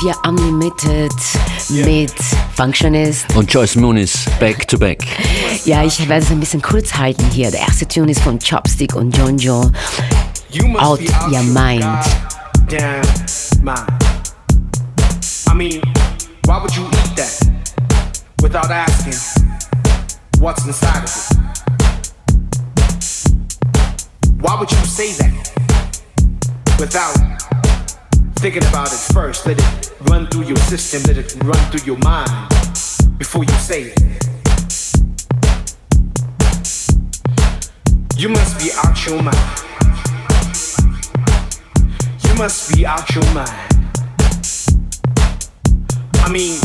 FM4 Unlimited mit Functionist. Und Joyce Moonis, back to back. Ja, ich werde es ein bisschen kurz halten hier. Der erste Tune ist von Chopstick und Jonjo. Out Your Mind. Damn mind. I mean, why would you eat that without asking what's inside of it? Why would you say that without thinking about it first? Let it run through your system, let it run through your mind before you say it. You must be out your mind. You must be out your mind. I mean,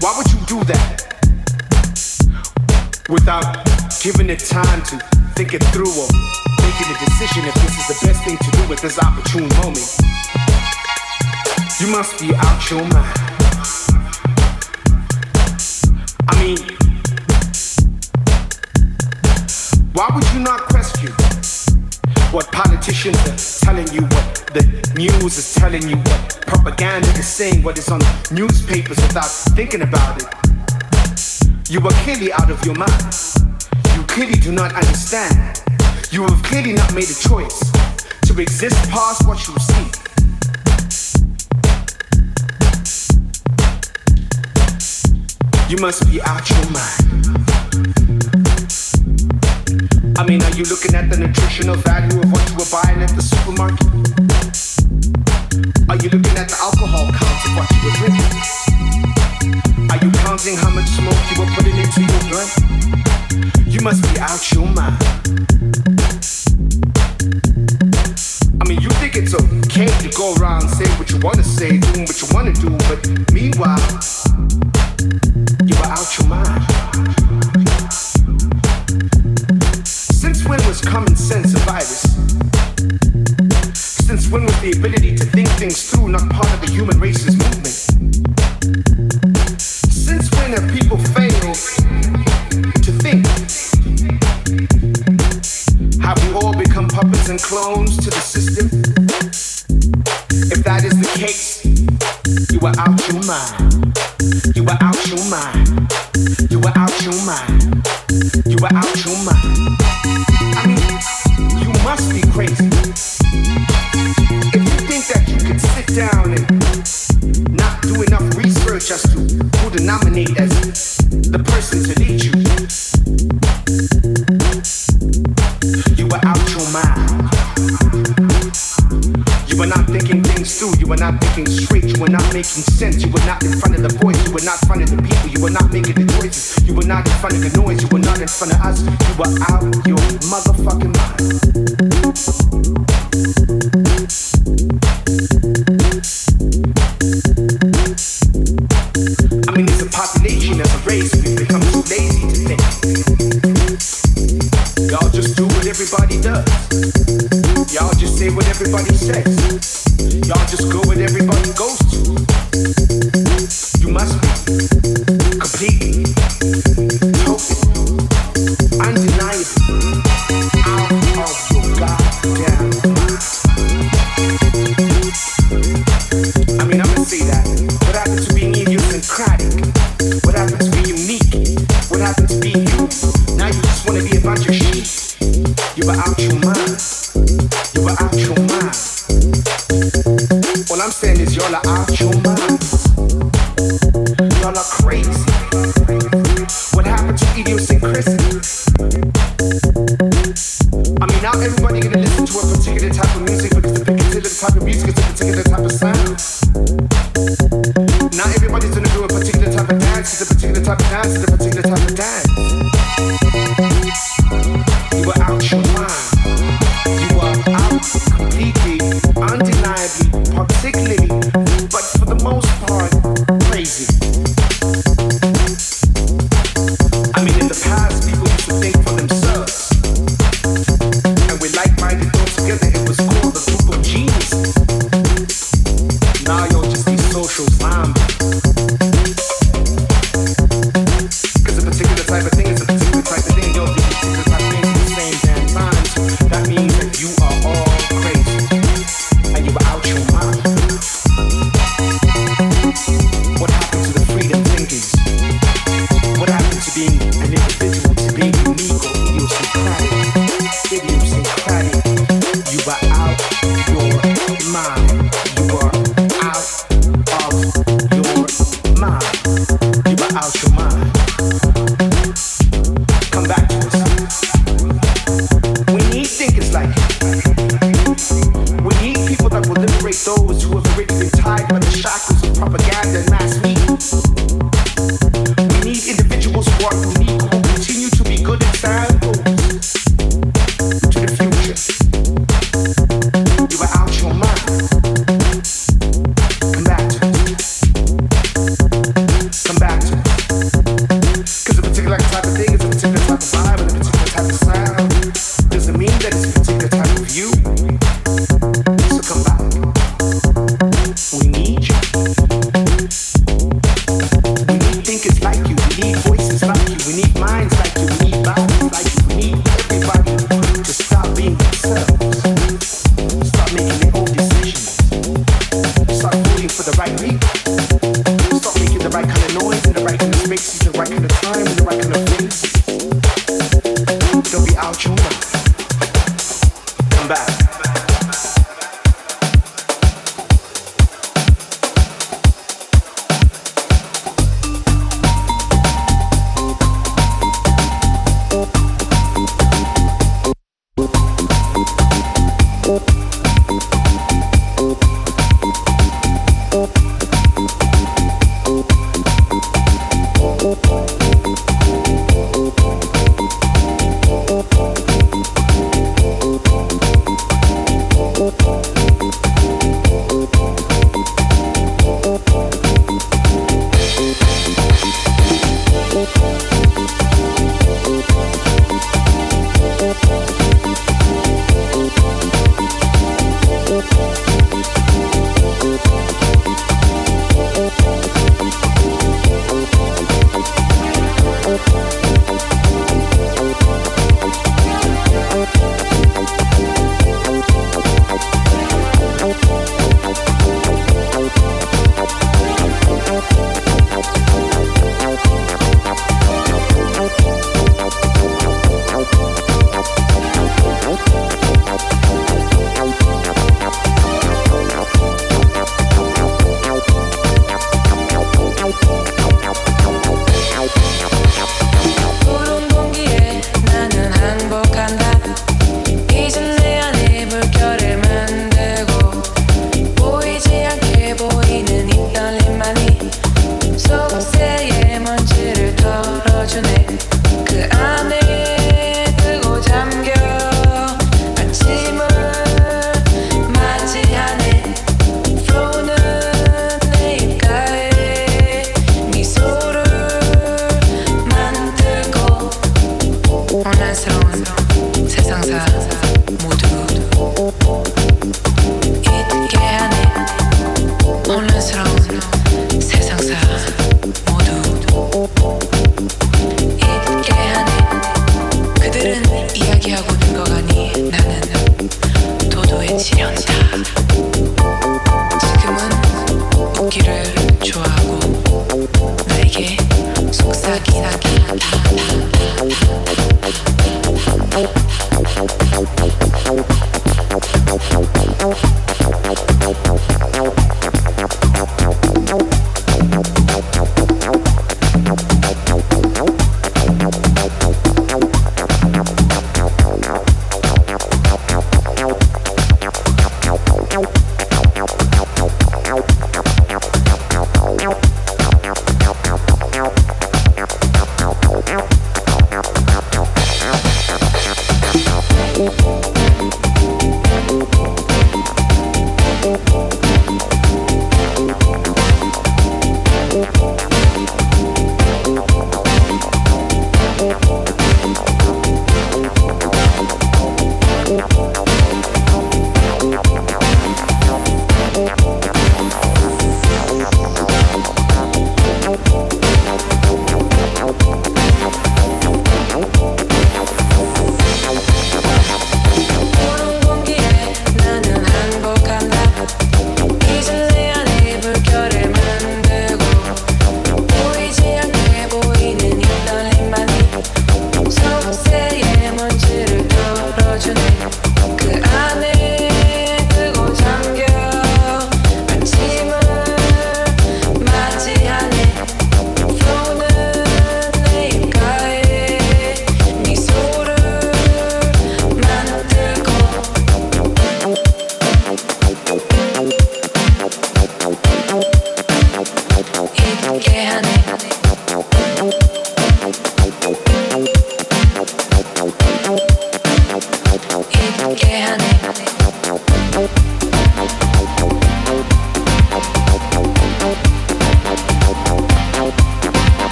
why would you do that without giving it time to think it through or making a decision if this is the best thing to do at this opportune moment? You must be out your mind. I mean, why would you not question what politicians are telling you, what the news is telling you, what propaganda is saying, what is on newspapers without thinking about it? You are clearly out of your mind. You clearly do not understand. You have clearly not made a choice to exist past what you see. You must be out your mind. I mean, are you looking at the nutritional value of what you were buying at the supermarket? Are you looking at the alcohol count of what you were drinking? Are you counting how much smoke you were putting into your blunt? You must be out your mind. It's okay to go around saying what you wanna say, doing what you wanna do, but meanwhile, you are out your mind. Since when was common sense a virus? Since when was the ability to think things through not part of the human race's movement? Since when have people failed to think? Have we all become puppets and clones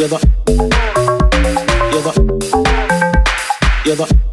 You're the, you're the, you're the.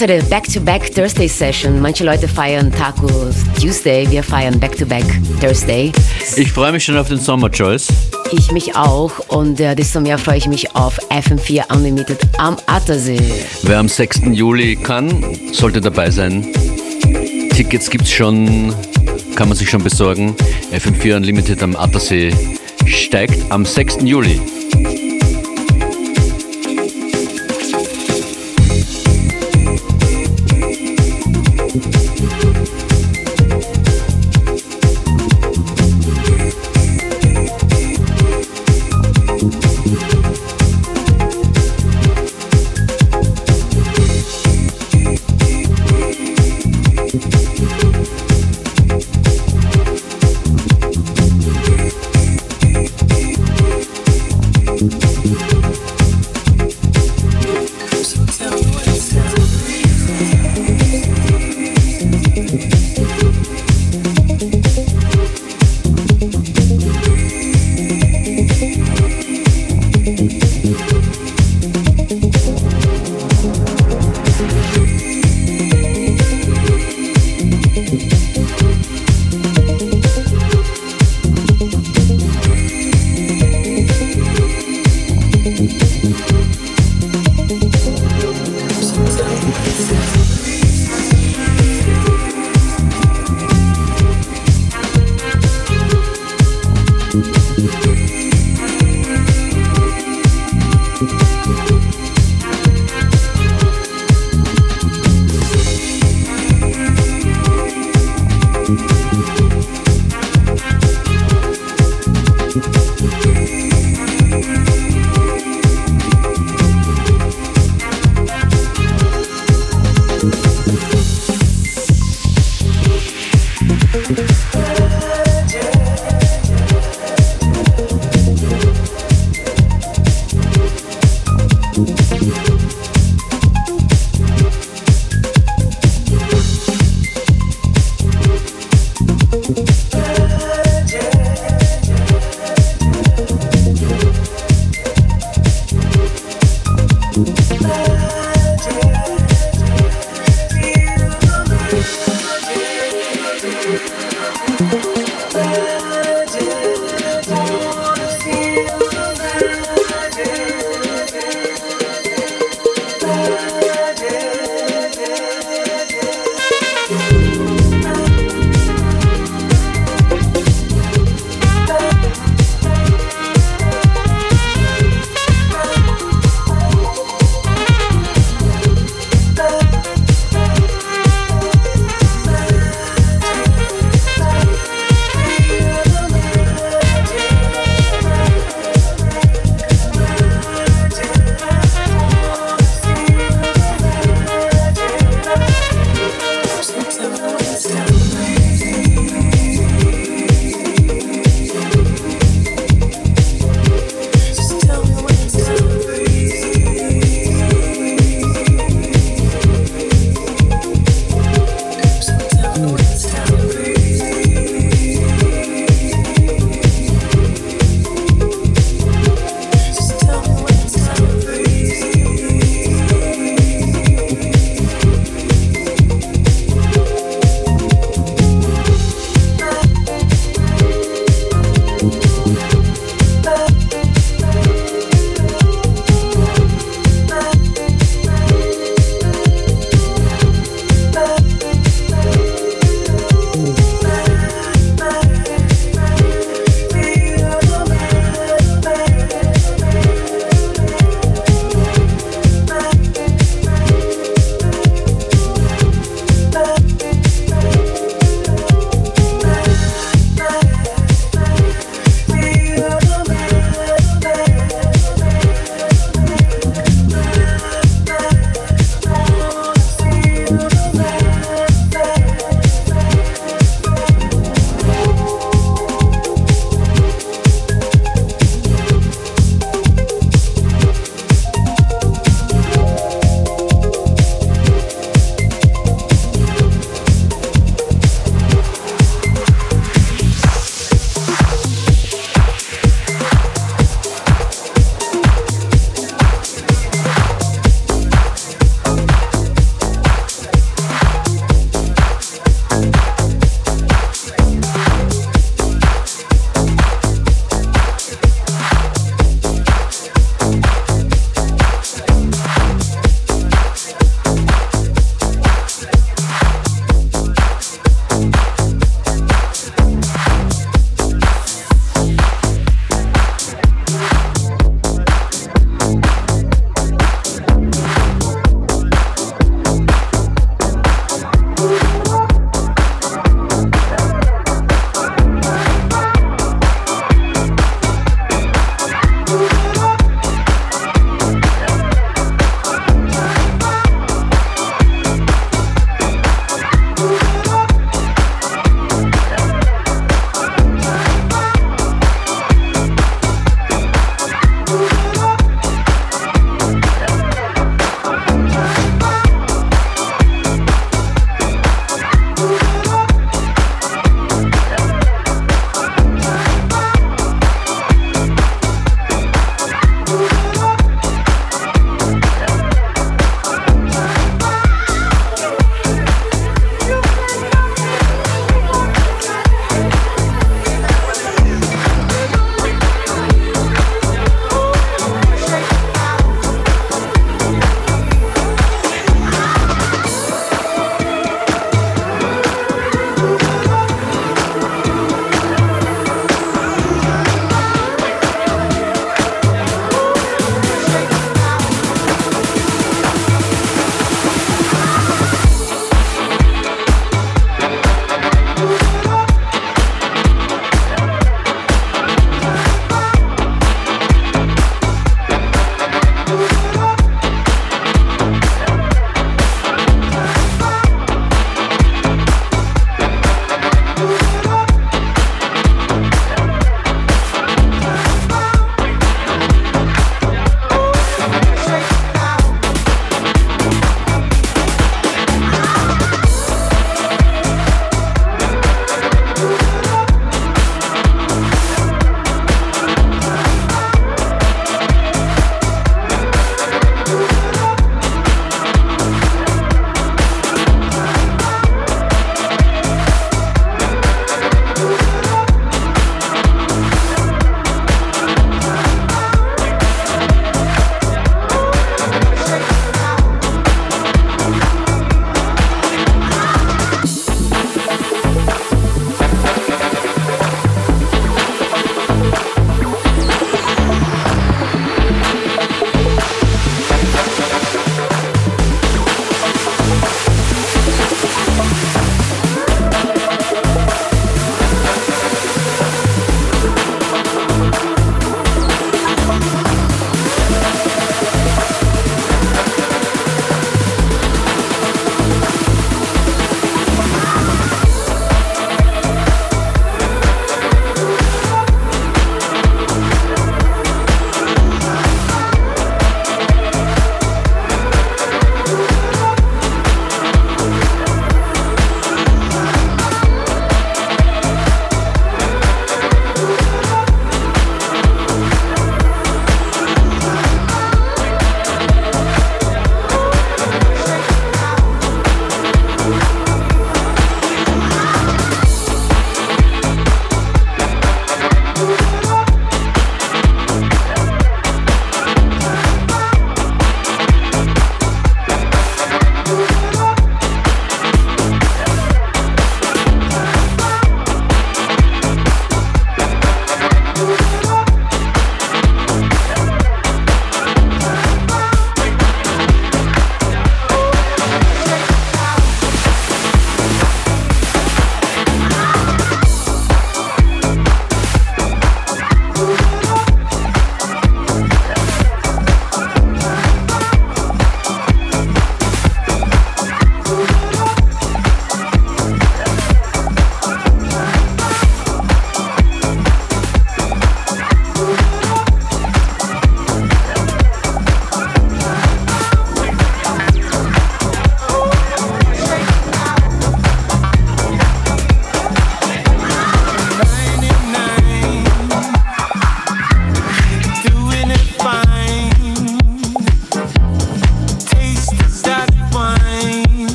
Unsere Back-to-Back Thursday Session. Manche Leute feiern Taco Tuesday, wir feiern Back-to-Back Thursday. Ich freue mich schon auf den Sommer, Joyce. Ich mich auch und äh, desto mehr freue ich mich auf FM4 Unlimited am Attersee. Wer am 6. Juli kann, sollte dabei sein. Tickets gibt es schon, kann man sich schon besorgen. FM4 Unlimited am Attersee steigt am 6. Juli. this.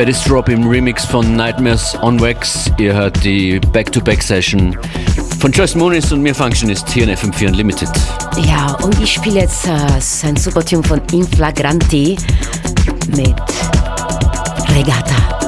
Fatty's Drop im Remix von Nightmares on Wax. Ihr hört die Back-to-Back-Session von Joyce Moonis und mir Functionist hier in FM4 Unlimited. Ja, und ich spiele jetzt uh, ein super Tune von Inflagranti mit Regatta.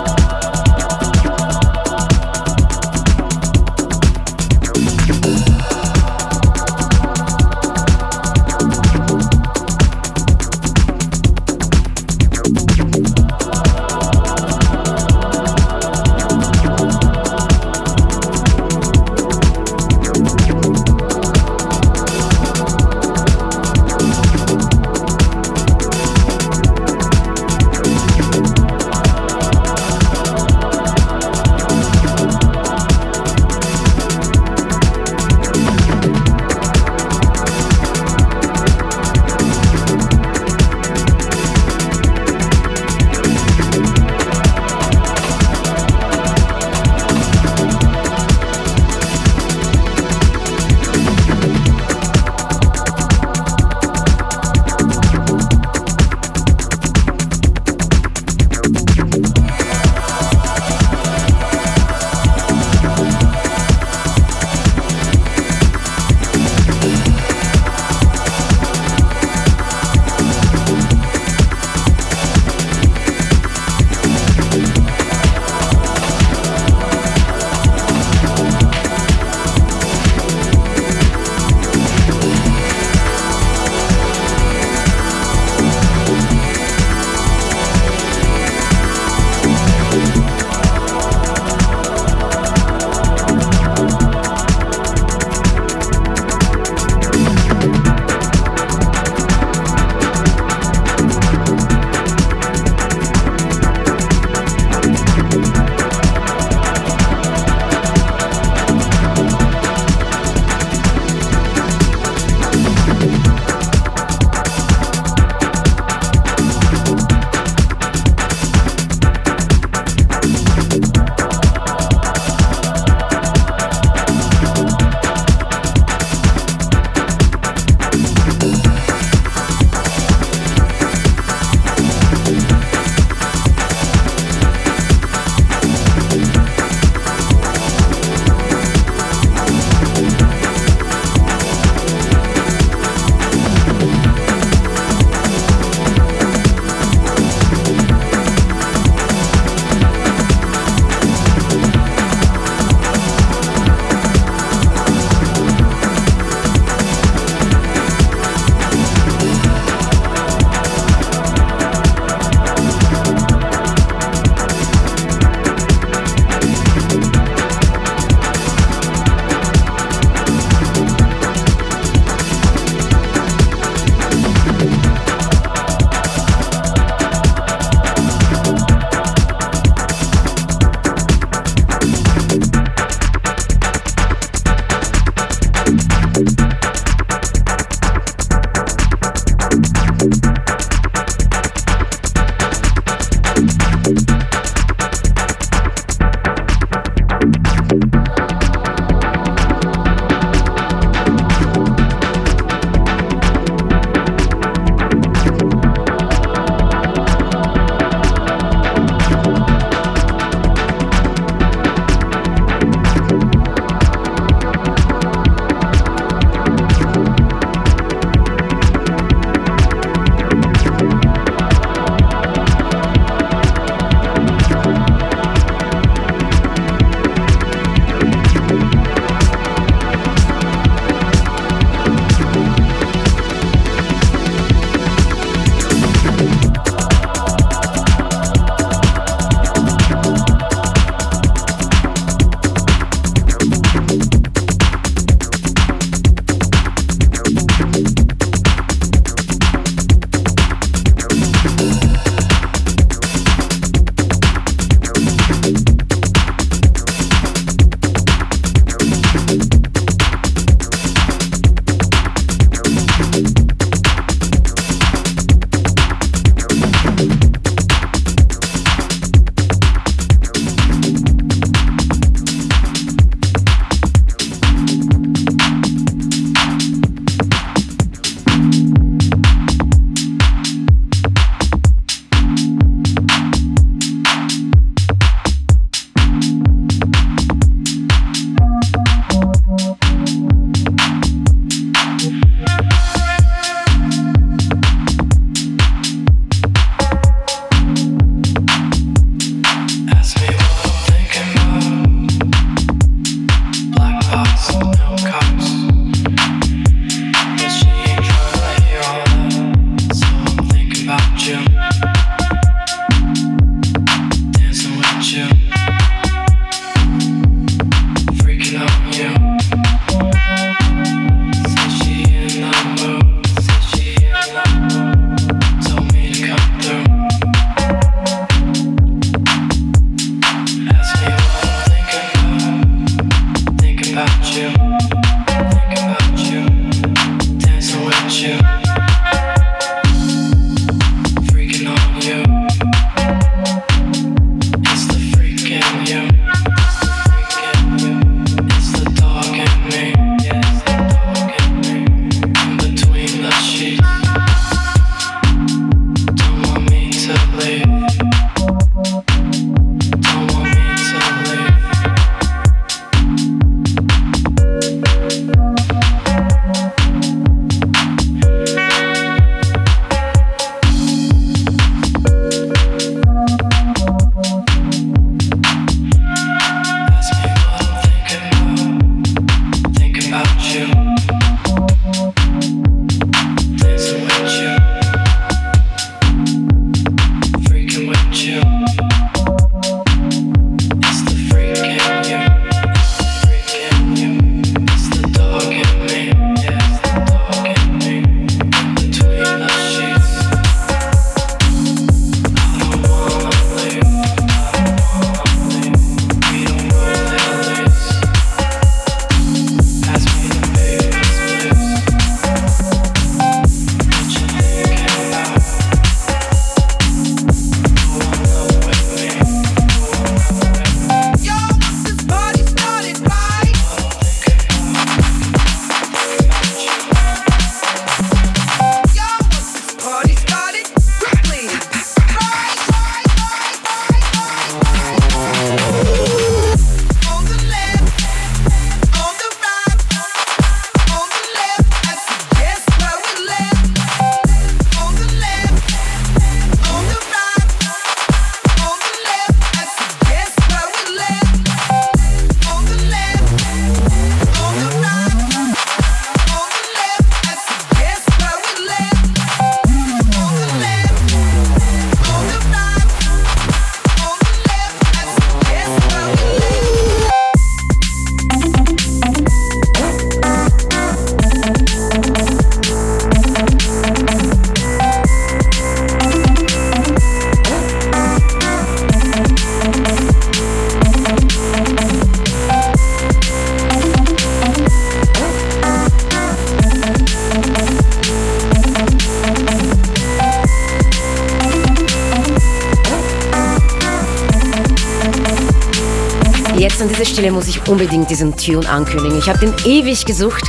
Unbedingt diesen Tune ankündigen. Ich habe den ewig gesucht.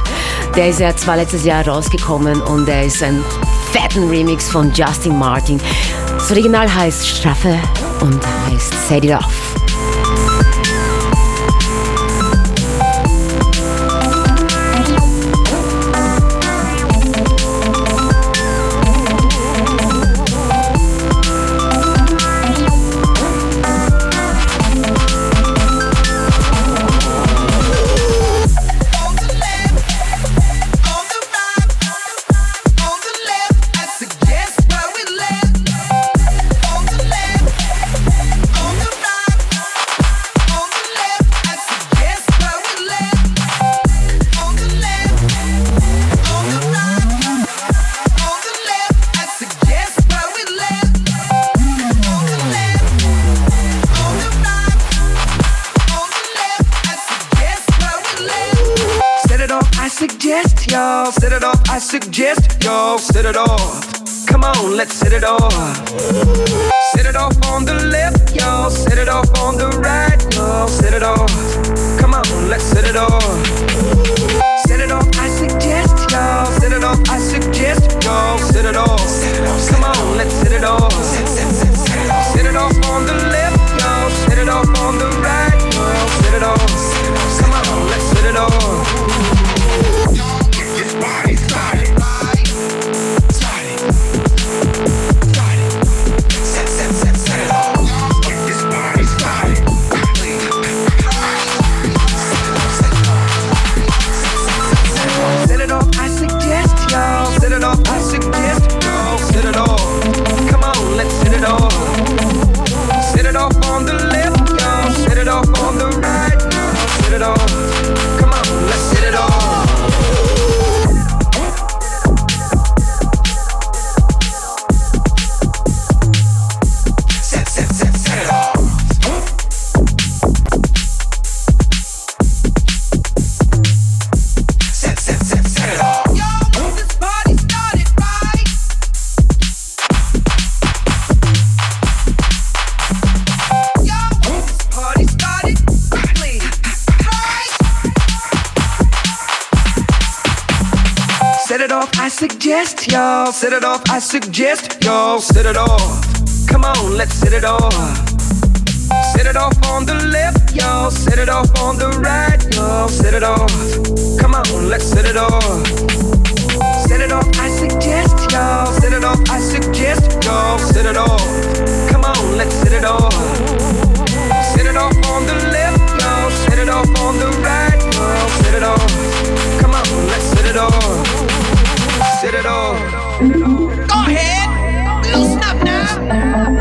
Der ist ja zwar letztes Jahr rausgekommen und er ist ein fetten Remix von Justin Martin. Das Original heißt Straffe und heißt Set It Off. Suggest y'all set it off. Come on, let's set it off. Set it off on the left, y'all. Set it off on the right, y'all. Set it off. Come on, let's set it off. Set it off, I suggest y'all. Set it off, I suggest y'all. Set it off. Come on, let's set it off. Set it off on the left, suggest y'all set it off. I suggest y'all set it off. Come on, let's set it off. Set it off on the left, y'all. Set it off on the right, y'all. Set it off. Come on, let's set it off. Set it off, I suggest y'all. Set it off, I suggest y'all. Set it off. Come on, let's set it off. Set it off on the left, y'all. Set it off on the right, y'all. Set it off. It off. Go ahead. Loosen up now.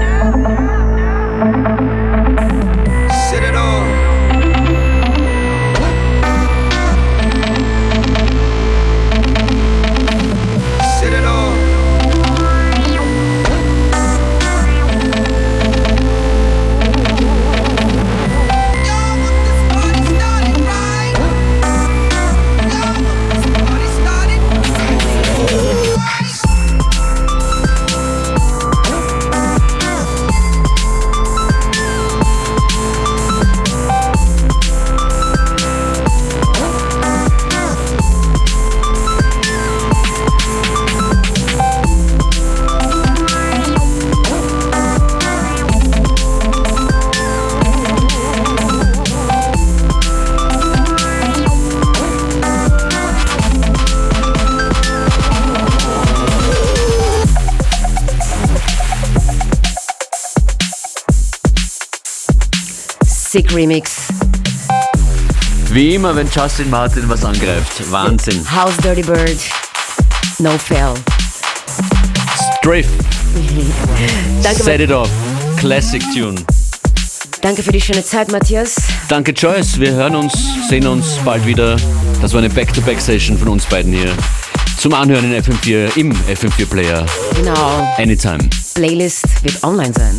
Sick Remix. Wie immer, wenn Justin Martin was angreift. Wahnsinn. House Dirty Bird. No fail. Striff. Danke, Set it off. Classic Tune. Danke für die schöne Zeit, Matthias. Danke, Joyce. Wir hören uns, sehen uns bald wieder. Das war eine Back-to-Back-Session von uns beiden hier. Zum Anhören in FM4 im FM4 Player. Genau. Anytime. Playlist wird online sein.